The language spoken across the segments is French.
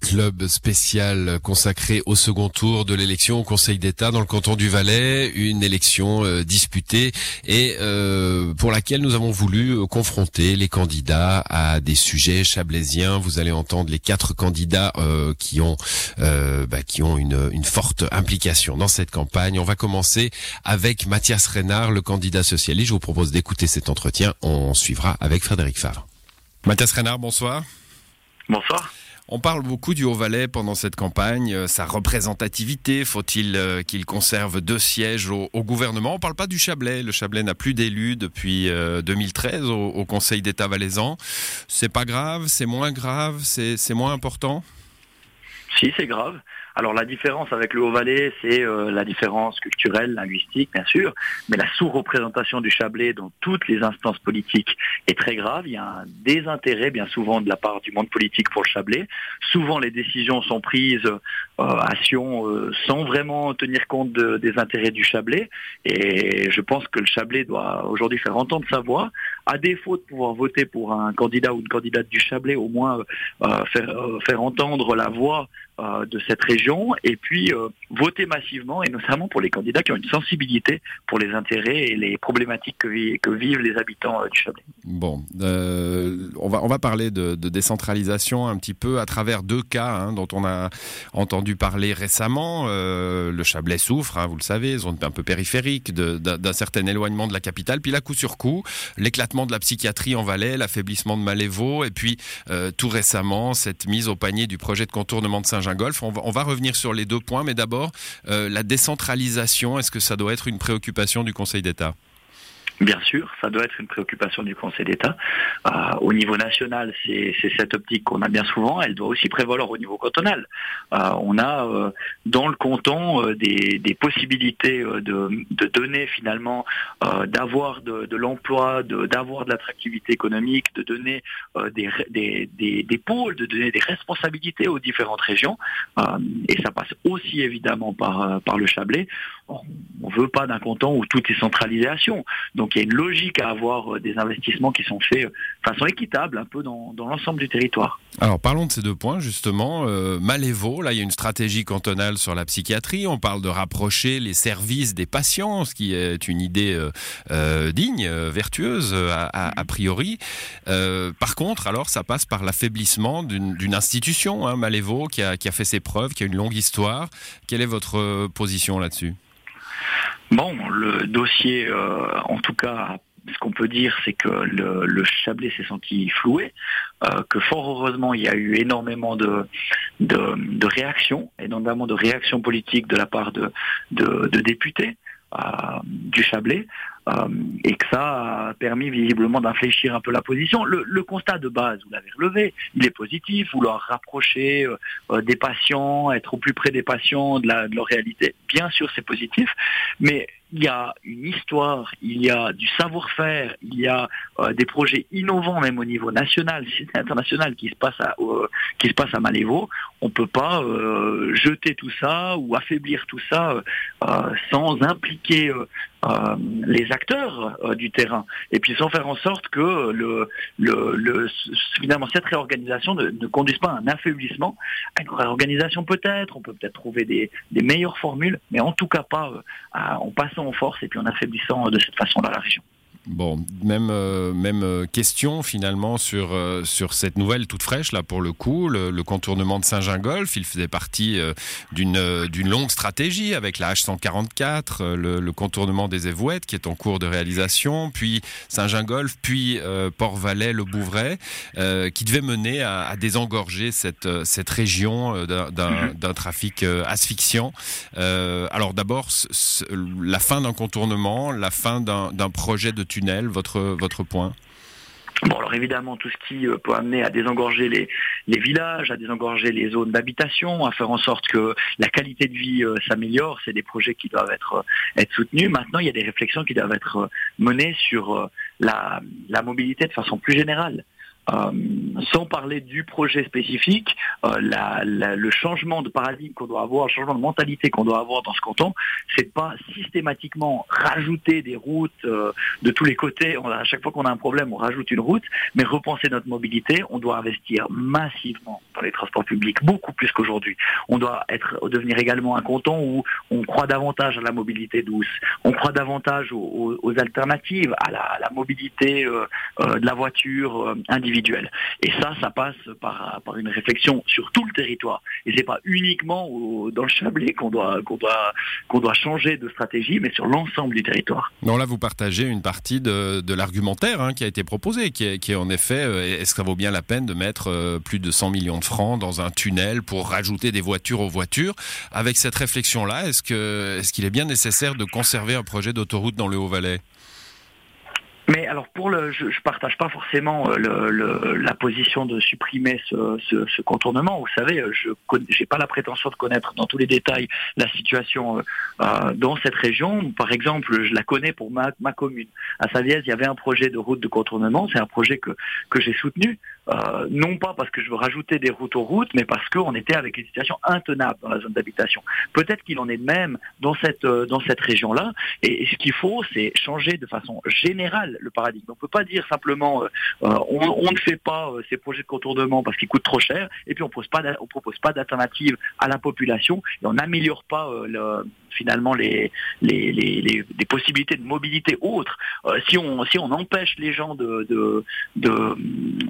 Club spécial consacré au second tour de l'élection au Conseil d'État dans le canton du Valais, une élection euh, disputée et euh, pour laquelle nous avons voulu euh, confronter les candidats à des sujets chablaisiens. Vous allez entendre les quatre candidats qui ont bah, qui ont une, une, forte implication dans cette campagne. On va commencer avec Mathias Reynard, le candidat socialiste. Je vous propose d'écouter cet entretien. On suivra avec Frédéric Favre. Mathias Reynard, bonsoir. Bonsoir. On parle beaucoup du Haut-Valais pendant cette campagne, euh, sa représentativité, faut-il euh, qu'il conserve deux sièges au, gouvernement? On ne parle pas du Chablais, le Chablais n'a plus d'élus depuis 2013 euh, au, Conseil d'État valaisan. C'est pas grave, c'est moins grave, c'est moins important? Si, c'est grave. Alors la différence avec le Haut-Valais, c'est euh, la différence culturelle, linguistique, bien sûr, mais la sous-représentation du Chablais dans toutes les instances politiques est très grave. Il y a un désintérêt bien souvent de la part du monde politique pour le Chablais. Souvent les décisions sont prises euh, à Sion euh, sans vraiment tenir compte des intérêts du Chablais. Et je pense que le Chablais doit aujourd'hui faire entendre sa voix. À défaut de pouvoir voter pour un candidat ou une candidate du Chablais, au moins faire, faire entendre la voix euh, de cette région et puis euh, voter massivement et notamment pour les candidats qui ont une sensibilité pour les intérêts et les problématiques que, vivent les habitants euh, du Chablais. Bon, on, va, on va parler de, décentralisation un petit peu à travers deux cas hein, dont on a entendu parler récemment. le Chablais souffre, hein, vous le savez, zone un peu périphérique, d'un certain éloignement de la capitale. Puis là, coup sur coup, l'éclatement de la psychiatrie en Valais, l'affaiblissement de Malévo et puis tout récemment, cette mise au panier du projet de contournement de Saint-Jean golf. On va, revenir sur les deux points, mais d'abord, euh, la décentralisation, est-ce que ça doit être une préoccupation du Conseil d'État? Bien sûr, ça doit être une préoccupation du Conseil d'État. Euh, au niveau national, c'est cette optique qu'on a bien souvent. Elle doit aussi prévaloir au niveau cantonal. Euh, on a euh, dans le canton des, possibilités de, donner finalement, d'avoir de, l'emploi, d'avoir de, l'attractivité économique, de donner des, des, pôles, de donner des responsabilités aux différentes régions. et ça passe aussi évidemment par, par le Chablais. On ne veut pas d'un canton où tout est centralisation. Donc il y a une logique à avoir euh, des investissements qui sont faits de euh, façon équitable un peu dans, l'ensemble du territoire. Alors parlons de ces deux points justement. Euh, Malévo, là il y a une stratégie cantonale sur la psychiatrie. On parle de rapprocher les services des patients, ce qui est une idée digne, vertueuse a, priori. par contre, alors ça passe par l'affaiblissement d'une institution, hein, Malévo, qui a, qui a fait ses preuves, qui a une longue histoire. Quelle est votre position là-dessus? Bon, le dossier, euh, en tout cas, ce qu'on peut dire, c'est que le, Chablais s'est senti floué, euh, que fort heureusement, il y a eu énormément de, de, réactions, et notamment de réactions politiques de la part de, de, députés du Chablais, et que ça a permis visiblement d'infléchir un peu la position. Le, constat de base, vous l'avez relevé, il est positif, vouloir rapprocher des patients, être au plus près des patients, de, de leur réalité. Bien sûr, c'est positif, mais il y a une histoire, il y a du savoir-faire, il y a euh, des projets innovants même au niveau national, international qui se passe à, euh, passe à Malévo. On ne peut pas euh, jeter tout ça ou affaiblir tout ça sans impliquer les acteurs du terrain et puis sans faire en sorte que le, le, finalement cette réorganisation ne, conduise pas à un affaiblissement, à une réorganisation peut-être. On peut peut-être trouver des, des, meilleures formules, mais en tout cas pas en passant en force et puis en affaiblissant de cette façon-là la région. Bon, même, euh, même euh, question finalement sur, euh, sur cette nouvelle toute fraîche, là pour le coup, le, contournement de Saint-Gingolf. Il faisait partie d'une d'une longue stratégie avec la H144, le, contournement des Évouettes qui est en cours de réalisation, puis Saint-Gingolf, puis Port-Valais, le Bouvray, qui devait mener à, à désengorger cette, cette région d'un mhm. trafic asphyxiant. alors d'abord, la fin d'un contournement, la fin d'un projet de tunnel, votre, votre point Bon, alors évidemment, tout ce qui euh, peut amener à désengorger les, villages, à désengorger les zones d'habitation, à faire en sorte que la qualité de vie euh, s'améliore, c'est des projets qui doivent être, euh, être soutenus. Maintenant, il y a des réflexions qui doivent être menées sur la mobilité de façon plus générale. Euh, sans parler du projet spécifique, euh, le changement de paradigme qu'on doit avoir, le changement de mentalité qu'on doit avoir dans ce canton, c'est pas systématiquement rajouter des routes euh, de tous les côtés. à chaque fois qu'on a un problème, on rajoute une route, mais repenser notre mobilité, on doit investir massivement dans les transports publics, beaucoup plus qu'aujourd'hui. On doit être devenir également un canton où on croit davantage à la mobilité douce, on croit davantage aux, alternatives, à la, mobilité de la voiture individuelle et ça, ça passe par, une réflexion sur tout le territoire. Et c'est pas uniquement dans le Chablais qu'on doit, changer de stratégie, mais sur l'ensemble du territoire. Non, là, vous partagez une partie de, l'argumentaire hein, qui a été proposé, qui est, en effet, euh, est-ce que ça vaut bien la peine de mettre euh, plus de 100 millions de francs dans un tunnel pour rajouter des voitures aux voitures? Avec cette réflexion-là, est-ce est-ce qu'il est bien nécessaire de conserver un projet d'autoroute dans le Haut-Valais? Mais alors pour le, je, je partage pas forcément euh, le, la position de supprimer ce, ce, contournement. Vous savez, euh, je n'ai pas la prétention de connaître dans tous les détails la situation euh, dans cette région. Par exemple, je la connais pour ma, ma commune. À Saviez, il y avait un projet de route de contournement. C'est un projet que que j'ai soutenu. Euh, non pas parce que je veux rajouter des routes aux routes, mais parce qu'on était avec une situation intenable dans la zone d'habitation. Peut-être qu'il en est de même dans cette euh, cette région-là. Et, ce qu'il faut, c'est changer de façon générale le paradigme. On ne peut pas dire simplement euh, on, on, ne fait pas ces projets de contournement parce qu'ils coûtent trop cher, et puis on on propose pas d'alternative à la population et on n'améliore pas le finalement les, les, les, les, possibilités de mobilité autres. Euh, si, on, si on empêche les gens de, de, de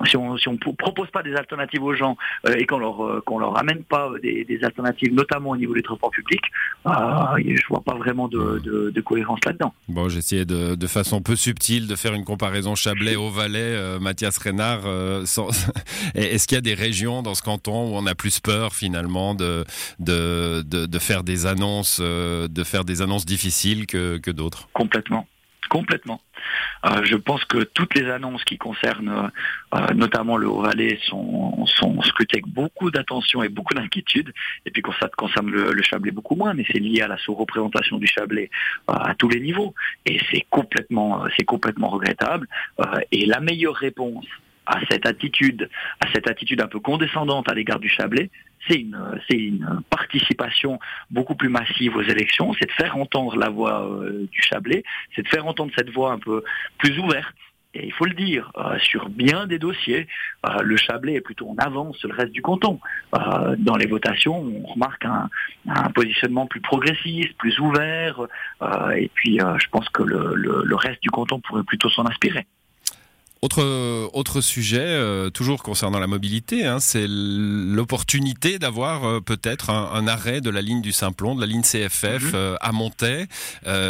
si on si on propose pas des alternatives aux gens euh, et qu'on leur euh, qu'on leur amène pas des, alternatives, notamment au niveau des transports publics, je vois pas vraiment de, de, cohérence là-dedans. Bon, j'essayais de, de façon peu subtile de faire une comparaison Chablais au Valais, Mathias Reynard. Est-ce qu'il y a des régions dans ce canton où on a plus peur finalement de, de, de faire des annonces de faire des annonces difficiles que, d'autres Complètement. Complètement. Euh, je pense que toutes les annonces qui concernent euh, notamment le Haut-Valais sont, scrutées avec beaucoup d'attention et beaucoup d'inquiétude. Et puis ça concerne le, Chablais beaucoup moins, mais c'est lié à la sous-représentation du Chablais euh, à tous les niveaux. Et c'est complètement, c'est complètement regrettable. et la meilleure réponse à cette attitude, à cette attitude un peu condescendante à l'égard du Chablais, c'est une, une participation beaucoup plus massive aux élections, c'est de faire entendre la voix euh, du Chablais, c'est de faire entendre cette voix un peu plus ouverte. Et il faut le dire, euh, sur bien des dossiers, euh, le Chablais est plutôt en avance sur le reste du canton. dans les votations, on remarque un, positionnement plus progressiste, plus ouvert, et puis je pense que le, le reste du canton pourrait plutôt s'en inspirer. Autre, autre sujet, euh, toujours concernant la mobilité, hein, c'est l'opportunité d'avoir euh, peut-être un, arrêt de la ligne du Simplon, de la ligne CFF mhm. euh, à Montaix.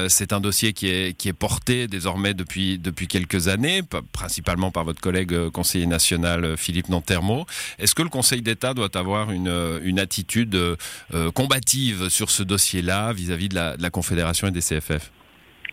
c'est un dossier qui est, qui est porté désormais depuis, depuis quelques années, principalement par votre collègue conseiller national Philippe Nantermo. Est-ce que le Conseil d'État doit avoir une, une attitude combative sur ce dossier-là vis-à-vis de la, de la Confédération et des CFF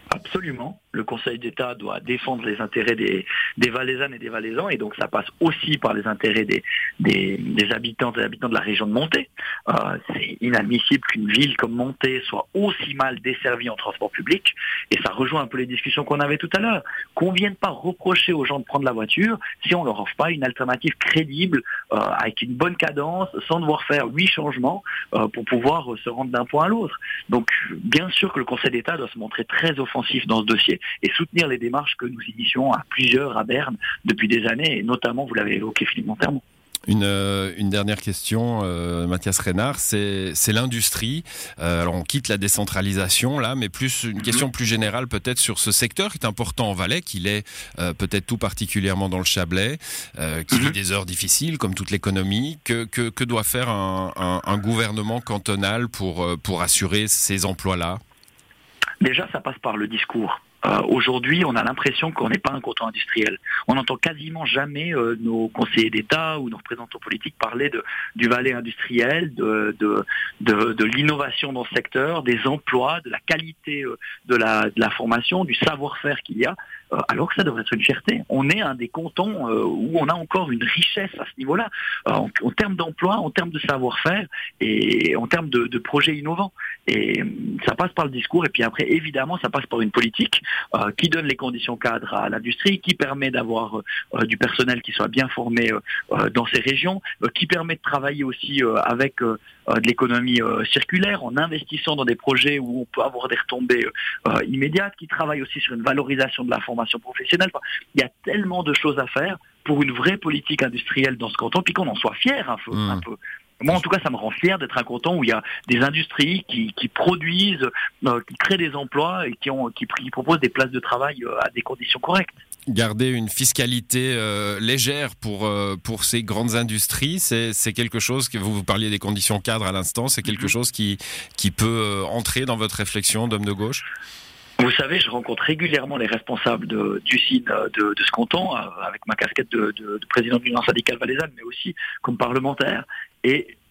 Absolument le Conseil d'État doit défendre les intérêts des, des Valaisannes et des Valaisans, et donc ça passe aussi par les intérêts des, des, habitants et habitants de la région de Monté. Euh, c'est inadmissible qu'une ville comme Monté soit aussi mal desservie en transport public, et ça rejoint un peu les discussions qu'on avait tout à l'heure. Qu'on vienne pas reprocher aux gens de prendre la voiture si on leur offre pas une alternative crédible, euh, avec une bonne cadence, sans devoir faire huit changements euh, pour pouvoir se rendre d'un point à l'autre. Donc bien sûr que le Conseil d'État doit se montrer très offensif dans ce dossier, et soutenir les démarches que nous initions à plusieurs à Berne depuis des années, et notamment, vous l'avez évoqué, Philippe Montermont. Une, euh, une, dernière question, euh, Mathias Reynard, c'est l'industrie. Euh, alors on quitte la décentralisation là, mais plus une question plus générale peut-être sur ce secteur qui est important en Valais, qu'il est euh, peut-être tout particulièrement dans le Chablais, qui vit mhm. des heures difficiles comme toute l'économie. Que, que, que, doit faire un, un, un gouvernement cantonal pour, pour assurer ces emplois-là? Déjà, ça passe par le discours. Euh, aujourd'hui, on a l'impression qu'on n'est pas un canton industriel. On n'entend quasiment jamais euh, nos conseillers d'État ou nos représentants politiques parler de, du Valais industriel, de, de, de, de l'innovation dans ce secteur, des emplois, de la qualité euh, de, la, de la formation, du savoir-faire qu'il y a. alors que ça devrait être une fierté. On est un des cantons où on a encore une richesse à ce niveau-là, en, termes d'emploi, en termes de savoir-faire et en termes de, de, projets innovants. Et ça passe par le discours et puis après, évidemment, ça passe par une politique qui donne les conditions cadres à l'industrie, qui permet d'avoir du personnel qui soit bien formé dans ces régions, qui permet de travailler aussi avec de l'économie circulaire en investissant dans des projets où on peut avoir des retombées euh, immédiates, qui travaillent aussi sur une valorisation de la formation professionnelle. il y a tellement de choses à faire pour une vraie politique industrielle dans ce canton, puis qu'on en soit fier un peu. Un mmh. peu. Moi, en tout cas, ça me rend fier d'être un canton où il y a des industries qui, produisent, euh, qui créent des emplois et qui, ont, qui, proposent des places de travail euh, à des conditions correctes. Garder une fiscalité euh, légère pour, pour ces grandes industries, c'est quelque chose que vous, vous parliez des conditions cadres à l'instant, c'est quelque mhm. chose qui, qui peut entrer dans votre réflexion d'homme de gauche? Vous savez, je rencontre régulièrement les responsables d'usines de, de, ce canton, avec ma casquette de, de président de l'Union syndicale valaisanne, mais aussi comme parlementaire.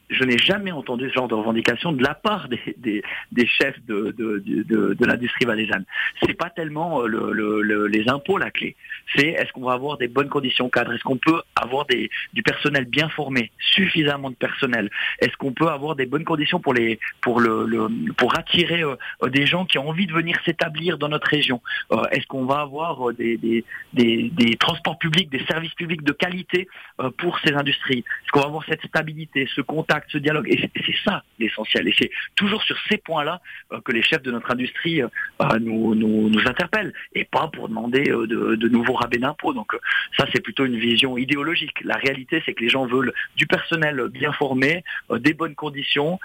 Je n'ai jamais entendu ce genre de revendication de la part des, des, chefs de, de, de, de l'industrie valaisanne. C'est pas tellement euh, le, les impôts la clé. C'est est-ce qu'on va avoir des bonnes conditions cadres? Est-ce qu'on peut avoir des, du personnel bien formé, suffisamment de personnel? Est-ce qu'on peut avoir des bonnes conditions pour les pour le, pour attirer euh, des gens qui ont envie de venir s'établir dans notre région? Euh, Est-ce qu'on va avoir des, des, des, transports publics, des services publics de qualité pour ces industries? Est-ce qu'on va avoir cette stabilité, ce contact ce dialogue. Et c'est ça l'essentiel. Et c'est toujours sur ces points-là euh, que les chefs de notre industrie euh, bah, nous, nous, nous, interpellent, et pas pour demander euh, de, nouveaux rabais d'impôts. Donc ça, c'est plutôt une vision idéologique. La réalité, c'est que les gens veulent du personnel bien formé, des bonnes conditions,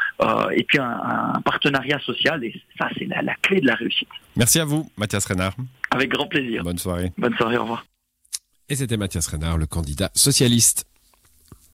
et puis un, partenariat social. Et ça, c'est la, la clé de la réussite. Merci à vous, Mathias Renard. Avec grand plaisir. Bonne soirée. Bonne soirée, au revoir. Et c'était Mathias Renard, le candidat socialiste.